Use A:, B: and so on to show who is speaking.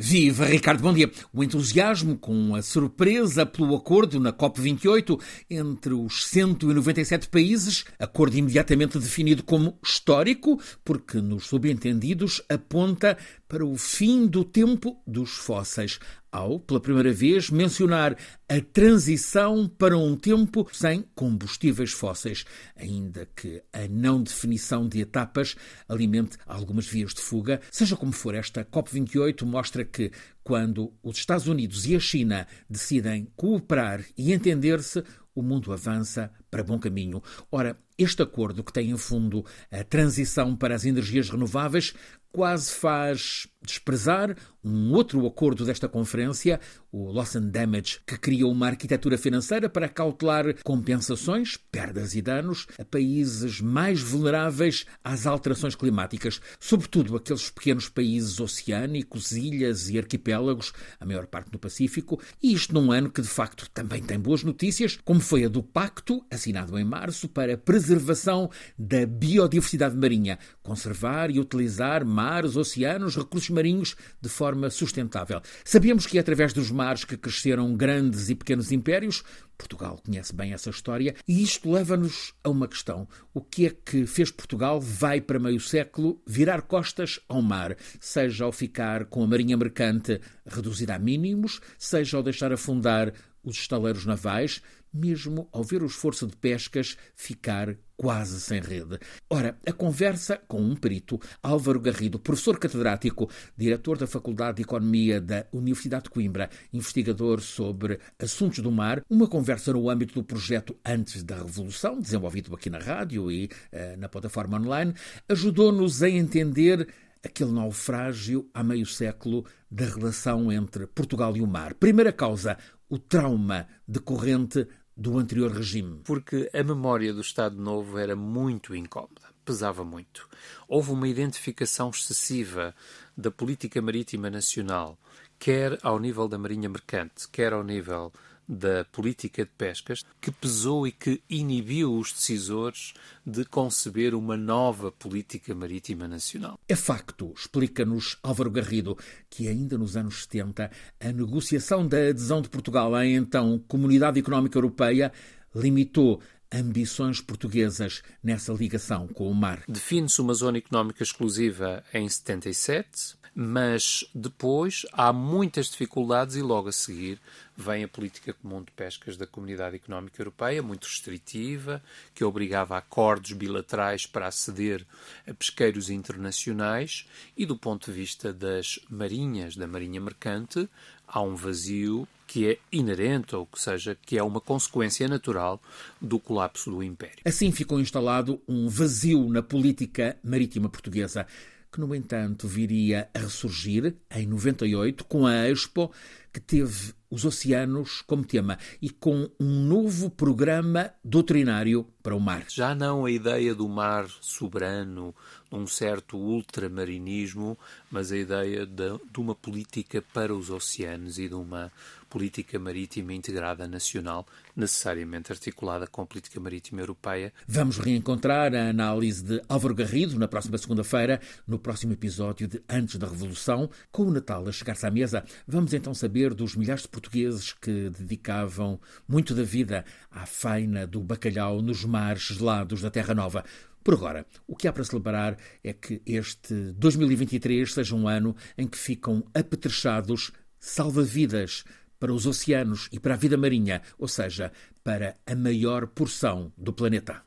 A: Viva Ricardo, bom dia. O entusiasmo com a surpresa pelo acordo na COP28 entre os 197 países, acordo imediatamente definido como histórico, porque nos subentendidos aponta para o fim do tempo dos fósseis, ao, pela primeira vez, mencionar a transição para um tempo sem combustíveis fósseis, ainda que a não definição de etapas alimente algumas vias de fuga. Seja como for, esta COP28 mostra que quando os Estados Unidos e a China decidem cooperar e entender-se, o mundo avança para bom caminho. Ora, este acordo, que tem em fundo a transição para as energias renováveis, quase faz desprezar um outro acordo desta conferência, o Loss and Damage, que criou uma arquitetura financeira para cautelar compensações, perdas e danos a países mais vulneráveis às alterações climáticas, sobretudo aqueles pequenos países oceânicos, ilhas e arquipélagos, a maior parte no Pacífico, e isto num ano que de facto também tem boas notícias, como foi a do Pacto, assinado em março, para a preservação da biodiversidade marinha, conservar e utilizar mares, oceanos, recursos marinhos de forma sustentável. Sabemos que é através dos mares que cresceram grandes e pequenos impérios. Portugal conhece bem essa história e isto leva-nos a uma questão. O que é que fez Portugal, vai para meio século, virar costas ao mar, seja ao ficar com a marinha mercante reduzida a mínimos, seja ao deixar afundar os estaleiros navais, mesmo ao ver o esforço de pescas ficar quase sem rede. Ora, a conversa com um perito, Álvaro Garrido, professor catedrático, diretor da Faculdade de Economia da Universidade de Coimbra, investigador sobre assuntos do mar, uma conversa no âmbito do projeto Antes da Revolução, desenvolvido aqui na rádio e uh, na plataforma online, ajudou-nos a entender aquele naufrágio há meio século da relação entre Portugal e o mar. Primeira causa, o trauma decorrente do anterior regime.
B: Porque a memória do Estado Novo era muito incómoda, pesava muito. Houve uma identificação excessiva da política marítima nacional, quer ao nível da Marinha Mercante, quer ao nível da política de pescas que pesou e que inibiu os decisores de conceber uma nova política marítima nacional.
A: É facto, explica-nos Álvaro Garrido, que ainda nos anos 70 a negociação da adesão de Portugal à então Comunidade Económica Europeia limitou ambições portuguesas nessa ligação com o mar.
B: Define-se uma zona económica exclusiva em 77, mas depois há muitas dificuldades e logo a seguir vem a política comum de pescas da Comunidade Económica Europeia, muito restritiva, que obrigava a acordos bilaterais para aceder a pesqueiros internacionais e do ponto de vista das marinhas, da marinha mercante, há um vazio que é inerente, ou que seja, que é uma consequência natural do colapso do Império.
A: Assim ficou instalado um vazio na política marítima portuguesa que, no entanto, viria a ressurgir em 98 com a Expo, que teve os oceanos como tema e com um novo programa doutrinário para o mar.
B: Já não a ideia do mar soberano, um certo ultramarinismo, mas a ideia de, de uma política para os oceanos e de uma política marítima integrada nacional, necessariamente articulada com a política marítima europeia.
A: Vamos reencontrar a análise de Álvaro Garrido na próxima segunda-feira, no próximo episódio de Antes da Revolução, com o Natal a chegar-se à mesa. Vamos então saber dos milhares de portugueses que dedicavam muito da vida à faina do bacalhau nos mares gelados da Terra Nova. Por agora, o que há para celebrar é que este 2023 seja um ano em que ficam apetrechados salva-vidas para os oceanos e para a vida marinha, ou seja, para a maior porção do planeta.